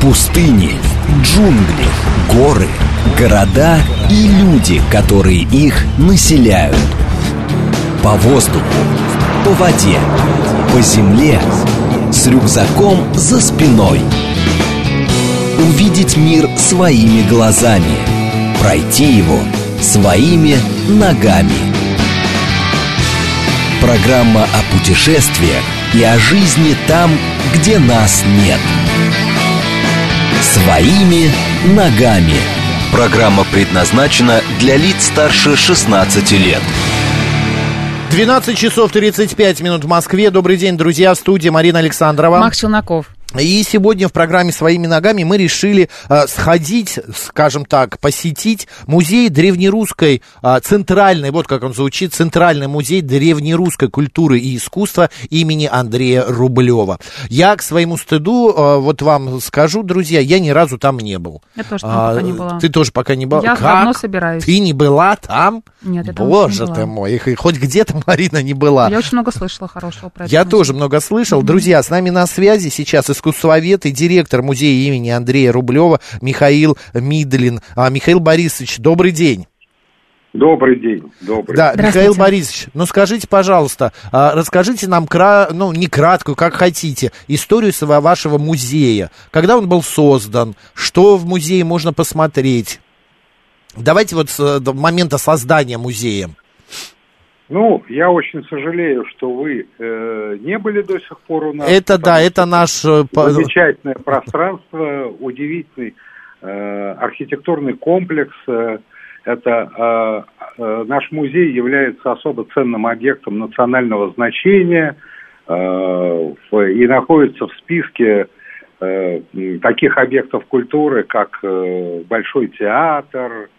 Пустыни, джунгли, горы, города и люди, которые их населяют. По воздуху, по воде, по земле, с рюкзаком за спиной. Увидеть мир своими глазами, пройти его своими ногами. Программа о путешествиях и о жизни там, где нас нет. Своими ногами. Программа предназначена для лиц старше 16 лет. 12 часов 35 минут в Москве. Добрый день, друзья. В студии Марина Александрова. Макс Челноков. И сегодня в программе «Своими ногами» мы решили э, сходить, скажем так, посетить музей древнерусской, э, центральный, вот как он звучит, Центральный музей древнерусской культуры и искусства имени Андрея Рублева. Я к своему стыду, э, вот вам скажу, друзья, я ни разу там не был. Я тоже там а, пока не была. Ты тоже пока не была? Я как? давно собираюсь. Ты не была там? Нет, я там Боже не была. ты мой, и хоть где-то Марина не была. Я очень много слышала хорошего про это. Я тоже много слышал. Mm-hmm. Друзья, с нами на связи сейчас из искусствовед и директор музея имени Андрея Рублева Михаил Мидлин. А, Михаил Борисович, добрый день. Добрый день, добрый. Да, Михаил Борисович, ну скажите, пожалуйста, а, расскажите нам, кра... ну не краткую, как хотите, историю своего вашего музея. Когда он был создан, что в музее можно посмотреть? Давайте вот с момента создания музея. Ну, я очень сожалею, что вы э, не были до сих пор у нас. Это да, это наш... Э, замечательное пространство, удивительный э, архитектурный комплекс. Э, это э, э, наш музей является особо ценным объектом национального значения э, и находится в списке э, таких объектов культуры, как э, Большой театр,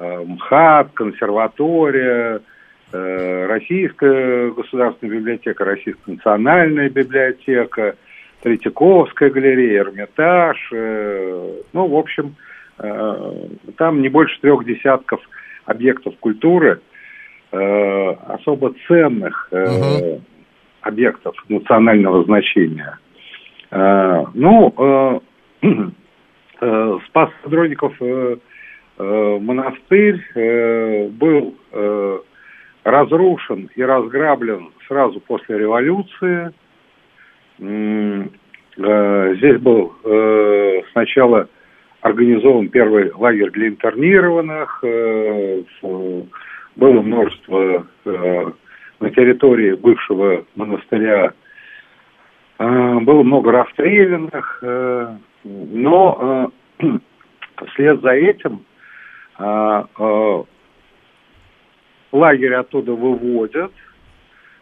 э, МХАТ, консерватория, Российская государственная библиотека, Российская национальная библиотека, Третьяковская галерея, Эрмитаж. Э, ну, в общем, э, там не больше трех десятков объектов культуры, особо ценных угу. объектов национального значения. Ну, Спас Дроников монастырь был разрушен и разграблен сразу после революции. Э, здесь был э, сначала организован первый лагерь для интернированных, э, было множество на территории бывшего монастыря, было много расстрелянных, но вслед за этим лагерь оттуда выводят,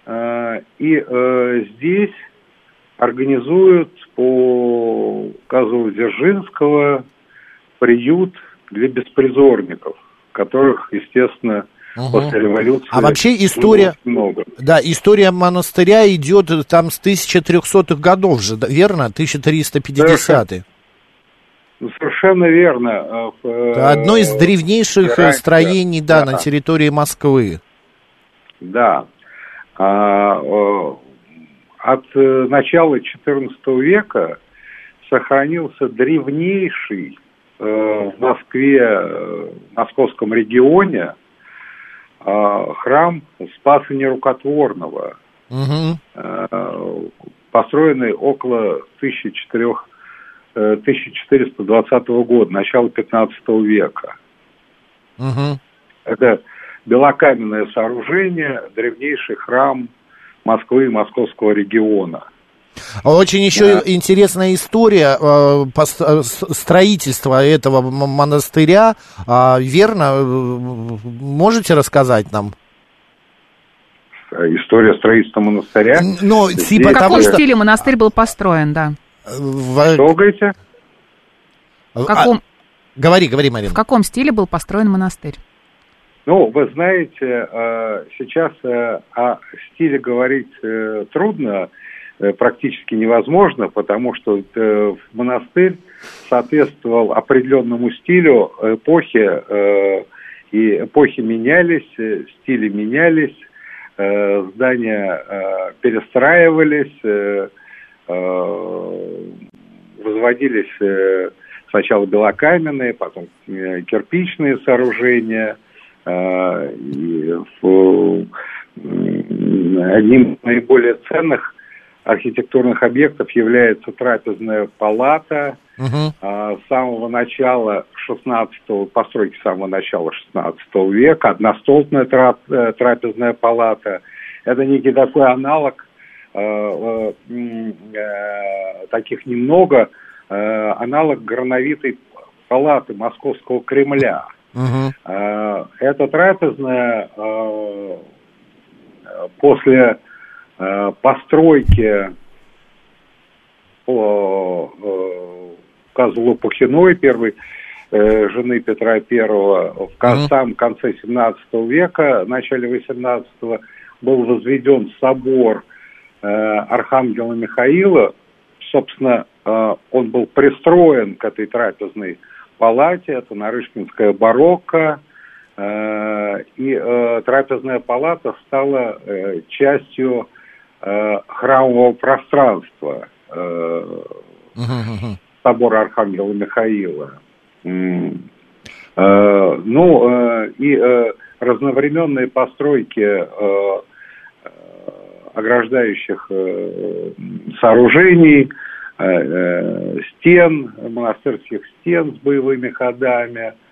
э, и э, здесь организуют по указу Дзержинского приют для беспризорников, которых, естественно, Угу. После революции. А вообще история, много. да, история монастыря идет там с 1300-х годов же, верно? 1350-е. Совершенно верно. Э, Это одно из древнейших Раньше, строений, да, да, на территории Москвы. Да. А, от э, начала XIV века сохранился древнейший э, в Москве, в московском регионе, храм Спаса Нерукотворного, угу. построенный около 1400 1420 года, начала 15 века. Угу. Это белокаменное сооружение, древнейший храм Москвы и московского региона. Очень еще да. интересная история э, э строительства этого монастыря. А, верно? Э, можете рассказать нам? История строительства монастыря. Ну, типа в каком что... стиле монастырь был построен, да? В... Что говорите? В каком... А, говори, говори, Марина. В каком стиле был построен монастырь? Ну, вы знаете, э, сейчас э, о стиле говорить э, трудно, практически невозможно, потому что монастырь соответствовал определенному стилю эпохи, и эпохи менялись, стили менялись, здания перестраивались, возводились э, сначала белокаменные, потом э, кирпичные сооружения. Э, и, э, одним из наиболее ценных архитектурных объектов является трапезная палата. Угу. с самого начала 16 постройки с самого начала 16 века, одностолбная трап, э, трапезная палата. Это некий такой аналог, э, э, таких немного, аналог грановитой палаты Московского Кремля. Угу. эта трапезная после Э, постройки по указу Лопухиной, первой э, жены Петра I, в самом конце 17 века, начале 18 был возведен собор э, Архангела Михаила. Собственно, он был пристроен к этой трапезной палате, это Нарышкинская барокко, и трапезная палата стала частью э, храмового пространства э, собора Архангела Михаила. Э, ну, э, и э, разновременные постройки э, э ограждающих э, сооружений, э, э, стен, монастырских стен с боевыми ходами –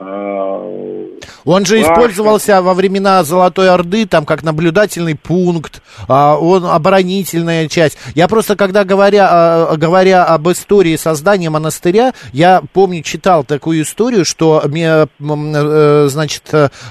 он же использовался во времена Золотой Орды, там как наблюдательный пункт, а, он оборонительная часть. Я просто, когда говоря, а, говоря об истории создания монастыря, я помню, читал такую историю, что, э, значит,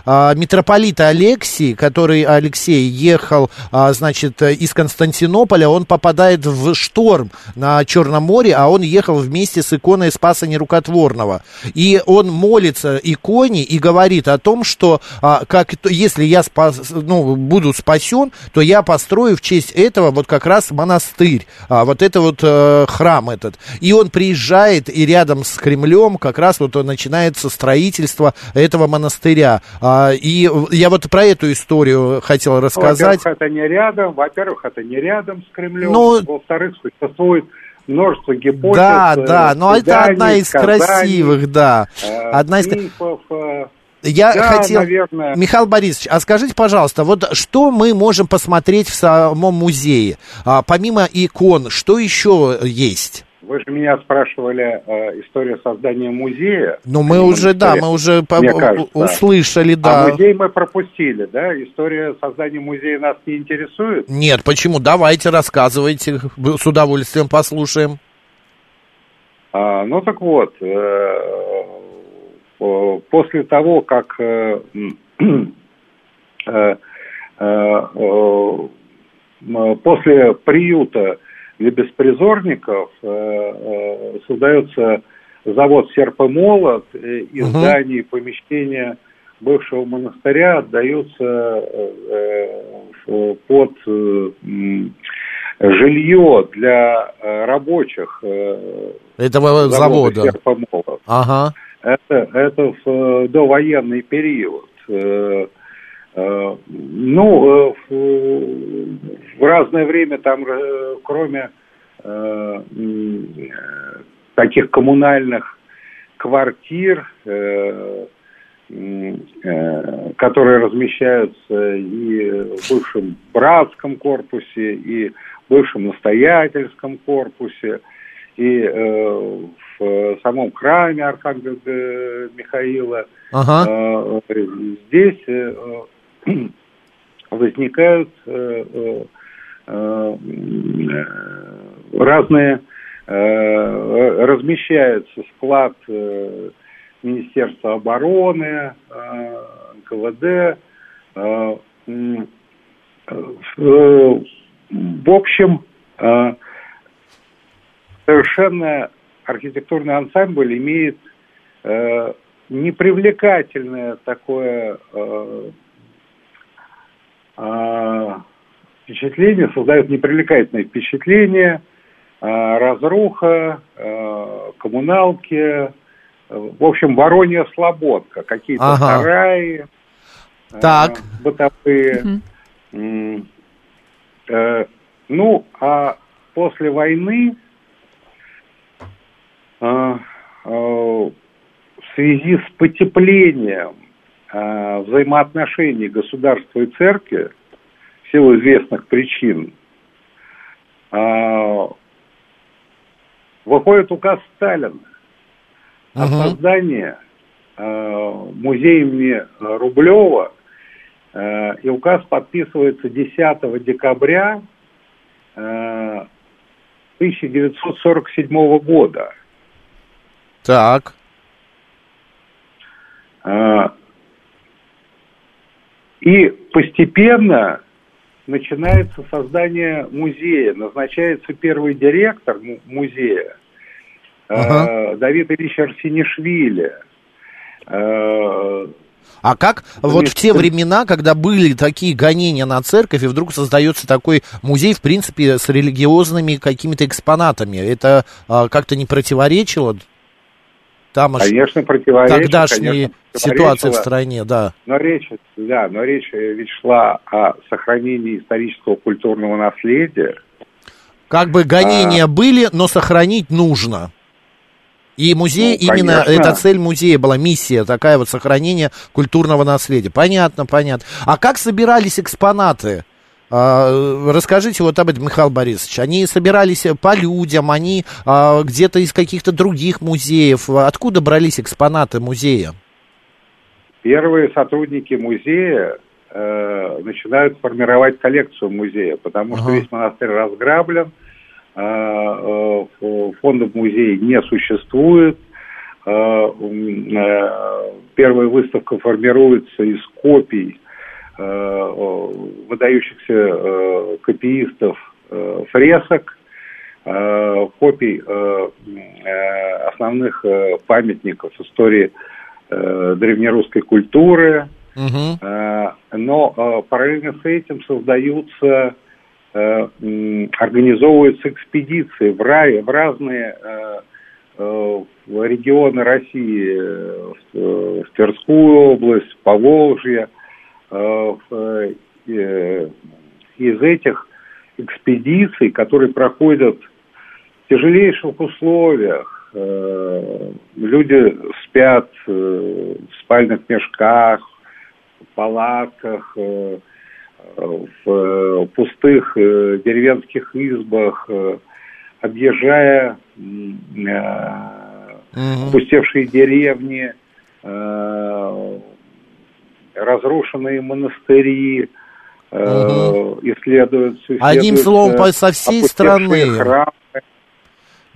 а, митрополит Алексий, который Алексей ехал, значит, из Константинополя, он попадает в шторм на Черном море, а он ехал вместе с иконой Спаса Нерукотворного. И он молится иконе и говорит о том, что а, как, если я спас, ну, буду спасен, то я построю в честь этого вот как раз монастырь, а, вот это вот а, храм этот. И он приезжает, и рядом с Кремлем как раз вот начинается строительство этого монастыря. А, и я вот про эту историю хотел рассказать. Во-первых, это не рядом, во-первых, это не рядом с Кремлем, ну, во-вторых, существует множество гипотез. Да, э, да, но это одна из сказаний, красивых, да. Э, одна из... Мифов, э, я да, хотел... Наверное. Михаил Борисович, а скажите, пожалуйста, вот что мы можем посмотреть в самом музее? А, помимо икон, что еще есть? Вы же меня спрашивали э, историю создания музея. Ну, мы уже, да, мы уже по- кажется. услышали, да. А музей мы пропустили, да? История создания музея нас не интересует? Нет, почему? Давайте, рассказывайте, с удовольствием послушаем. А, ну, так вот, э, после того, как э, э, э, после приюта для беспризорников э, э, создается завод «Серп и молот», э, и угу. здания и помещения бывшего монастыря отдаются под жилье для рабочих этого завода. «Серп и молот». Ага. Это, это в довоенный период. Ну, в разное время там, э, кроме э, таких коммунальных квартир, э, которые размещаются и в бывшем братском корпусе, и в бывшем настоятельском корпусе, и в самом храме Архангела Михаила. Ага. Здесь э, э, э, разные, размещается склад Министерства обороны, КВД. В общем, совершенно архитектурный ансамбль имеет непривлекательное такое а, впечатление, создает непривлекательное впечатление, а, разруха, а, коммуналки, в общем, воронья слободка, какие-то ага. сараи, так. бытовые. Угу. Ну, а после войны в связи с потеплением взаимоотношений государства и церкви в силу известных причин э, выходит указ Сталина о создании э, музея имени Рублева, э, и указ подписывается 10 декабря э, 1947 года. Так. Э, и постепенно начинается создание музея, назначается первый директор музея э, ага. Давид Ильич Арсенишвили. Э, а как вот в те времена, когда были такие гонения на церковь, и вдруг создается такой музей, в принципе, с религиозными какими-то экспонатами, это а, как-то не противоречило там конечно, противоречит. Тогдашней ситуации в стране, да. Но речь, да, но речь ведь шла о сохранении исторического культурного наследия. Как бы гонения а... были, но сохранить нужно. И музей, ну, именно конечно. эта цель музея была, миссия такая вот, сохранение культурного наследия. Понятно, понятно. А как собирались экспонаты? А, расскажите вот об этом, Михаил Борисович. Они собирались по людям, они а, где-то из каких-то других музеев. Откуда брались экспонаты музея? Первые сотрудники музея э, начинают формировать коллекцию музея, потому ага. что весь монастырь разграблен, э, э, фондов музея не существует. Э, э, первая выставка формируется из копий Э, выдающихся э, копиистов э, фресок, копий основных памятников истории древнерусской культуры. Угу. Но параллельно с этим создаются, организовываются экспедиции в, рай, в разные регионы России, в Тверскую область, Поволжье, Э, э, из этих экспедиций, которые проходят в тяжелейших условиях, э, люди спят в спальных мешках, в палатках, в пустых деревенских избах, объезжая опустевшие деревни, разрушенные монастыри, угу. исследуются, исследуются. Одним словом, со всей страны. Храмы.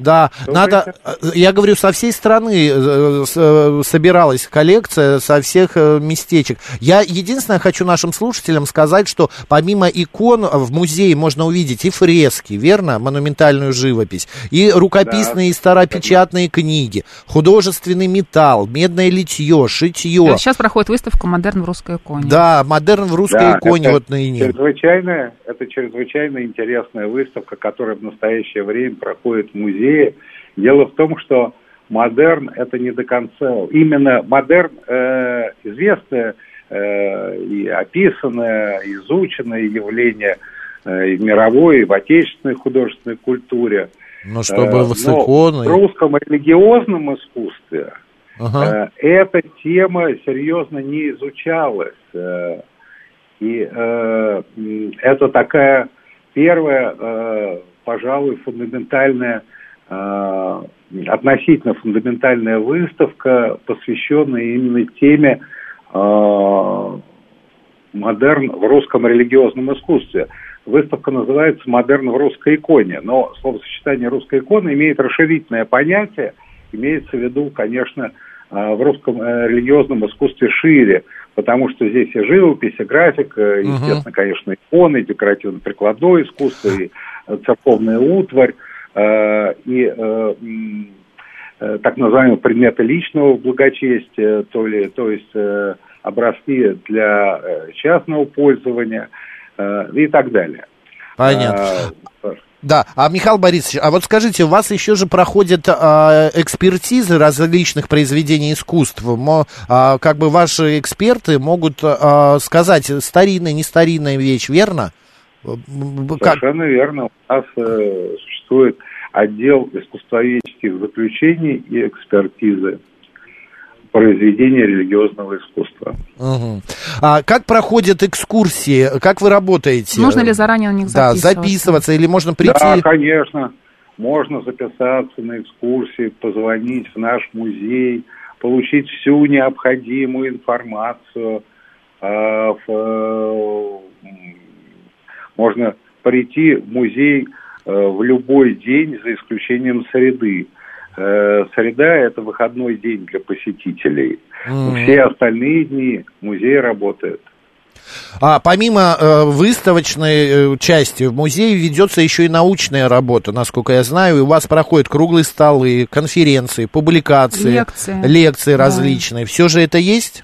Да, Что надо, э, я говорю, со всей страны э, э, собиралась коллекция, со всех местечек. Я единственное хочу нашим слушателям сказать, что помимо икон в музее можно увидеть и фрески, верно, монументальную живопись, и рукописные да. и старопечатные книги, художественный металл, медное литье, шитье. Да, сейчас проходит выставка «Модерн в русской иконе». Да, «Модерн в русской да, иконе» это вот ныне. Чрезвычайно, это чрезвычайно интересная выставка, которая в настоящее время проходит в музее музее. Дело в том, что модерн это не до конца. Именно модерн э, известное э, и описанное, изученное явление э, и в мировой, и в отечественной художественной культуре. Ну, чтобы э, с иконой... В русском религиозном искусстве ага. э, эта тема серьезно не изучалась. Э, и э, это такая первая, э, пожалуй, фундаментальная относительно фундаментальная выставка, посвященная именно теме э, модерн в русском религиозном искусстве. Выставка называется «Модерн в русской иконе», но словосочетание «русская икона» имеет расширительное понятие, имеется в виду, конечно, э, в русском религиозном искусстве шире, потому что здесь и живопись, и графика, естественно, конечно, иконы, декоративно-прикладное искусство, и церковная утварь. Э, и э, э, так называемые предметы личного благочестия, то, ли, то есть образцы для частного пользования и так далее. Понятно. Да, а Михаил Борисович, а вот скажите, у вас еще же проходят а, экспертизы различных произведений искусств. Мо, а, как бы ваши эксперты могут а, сказать, старинная, не старинная вещь, верно? Совершенно как? верно. У нас э, существует отдел искусствоведческих заключений и экспертизы. произведения религиозного искусства. Угу. А как проходят экскурсии? Как вы работаете? Нужно ли заранее на них записываться? Да, записываться или можно прийти? Да, конечно. Можно записаться на экскурсии, позвонить в наш музей, получить всю необходимую информацию. В, можно прийти в музей в любой день, за исключением среды. Э, среда – это выходной день для посетителей. Mm-hmm. Все остальные дни музей работает. А помимо э, выставочной э, части в музее ведется еще и научная работа, насколько я знаю. И у вас проходят круглые столы, конференции, публикации, лекции, лекции да. различные. Все же это есть?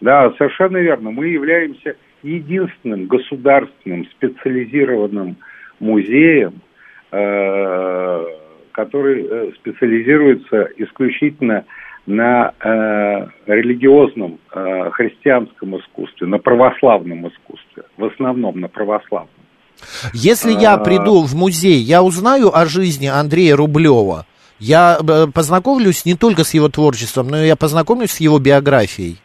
Да, совершенно верно. Мы являемся единственным государственным специализированным музеем, э, который э, специализируется исключительно на э, религиозном э, христианском искусстве, на православном искусстве, в основном на православном. Если я а, приду в музей, я узнаю о жизни Андрея Рублева. Я э, познакомлюсь не только с его творчеством, но и я познакомлюсь с его биографией.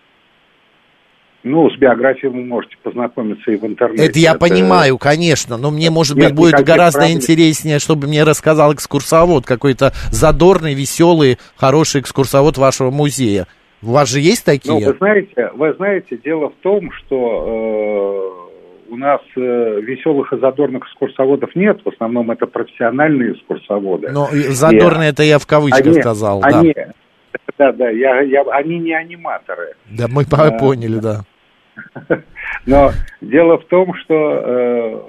Ну, с биографией вы можете познакомиться и в интернете. Это я это... понимаю, конечно, но мне, может Нет быть, будет гораздо проблем. интереснее, чтобы мне рассказал экскурсовод, какой-то задорный, веселый, хороший экскурсовод вашего музея. У вас же есть такие? Ну, вы знаете, вы знаете, дело в том, что э, у нас э, веселых и задорных экскурсоводов нет, в основном это профессиональные экскурсоводы. Но задорные и, это я в кавычках они, сказал, они, да. Да, да, я, я, они не аниматоры. Да, мы а, поняли, да. Но дело в том, что э,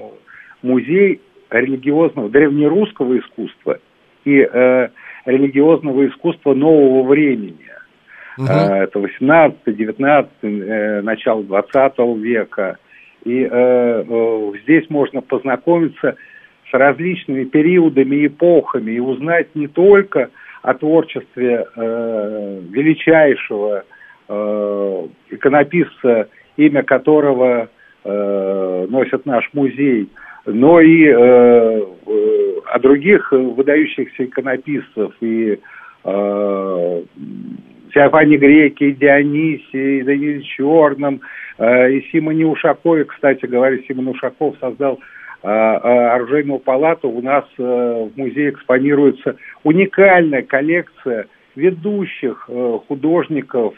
музей религиозного, древнерусского искусства и э, религиозного искусства нового времени. Угу. Это 18, 19, э, начало 20 века. И э, здесь можно познакомиться с различными периодами и эпохами и узнать не только о творчестве э, величайшего э, иконописца имя которого э, носит наш музей, но и э, э, о других выдающихся иконописцев и э, Феофане Греке, и Дионисе, и Даниле Черном, э, и Симоне Ушакове. Кстати говоря, Симон Ушаков создал э, э, оружейную палату. У нас в музее экспонируется уникальная коллекция ведущих художников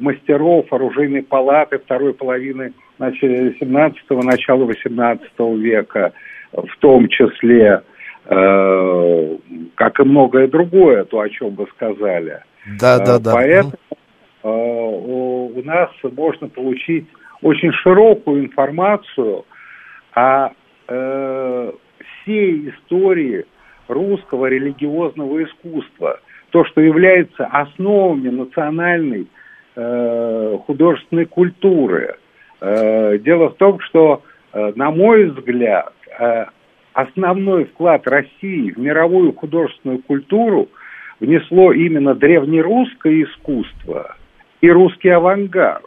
мастеров оружейной палаты второй половины значит, 17-го, начала 18 века, в том числе, э, как и многое другое, то, о чем вы сказали. Да, да, да. Поэтому э, у нас можно получить очень широкую информацию о э, всей истории русского религиозного искусства. То, что является основами национальной Э, художественной культуры. Э, дело в том, что, э, на мой взгляд, основной вклад России в мировую художественную культуру внесло именно древнерусское искусство и русский авангард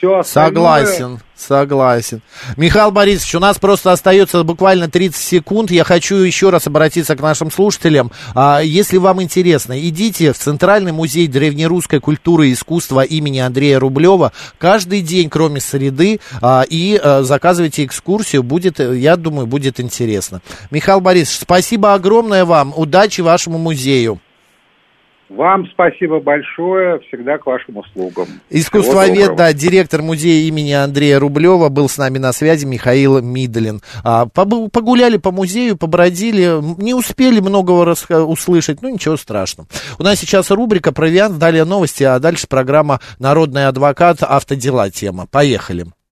все остальное... Согласен, согласен. Михаил Борисович, у нас просто остается буквально 30 секунд. Я хочу еще раз обратиться к нашим слушателям. А, если вам интересно, идите в Центральный музей древнерусской культуры и искусства имени Андрея Рублева каждый день, кроме среды, а, и а, заказывайте экскурсию. Будет, я думаю, будет интересно. Михаил Борисович, спасибо огромное вам. Удачи вашему музею. Вам спасибо большое, всегда к вашим услугам. Искусствовед, да, директор музея имени Андрея Рублева был с нами на связи, Михаил Мидлин. А, погуляли по музею, побродили, не успели многого услышать, ну ничего страшного. У нас сейчас рубрика «Провиант», далее новости, а дальше программа «Народный адвокат. Автодела» тема. Поехали.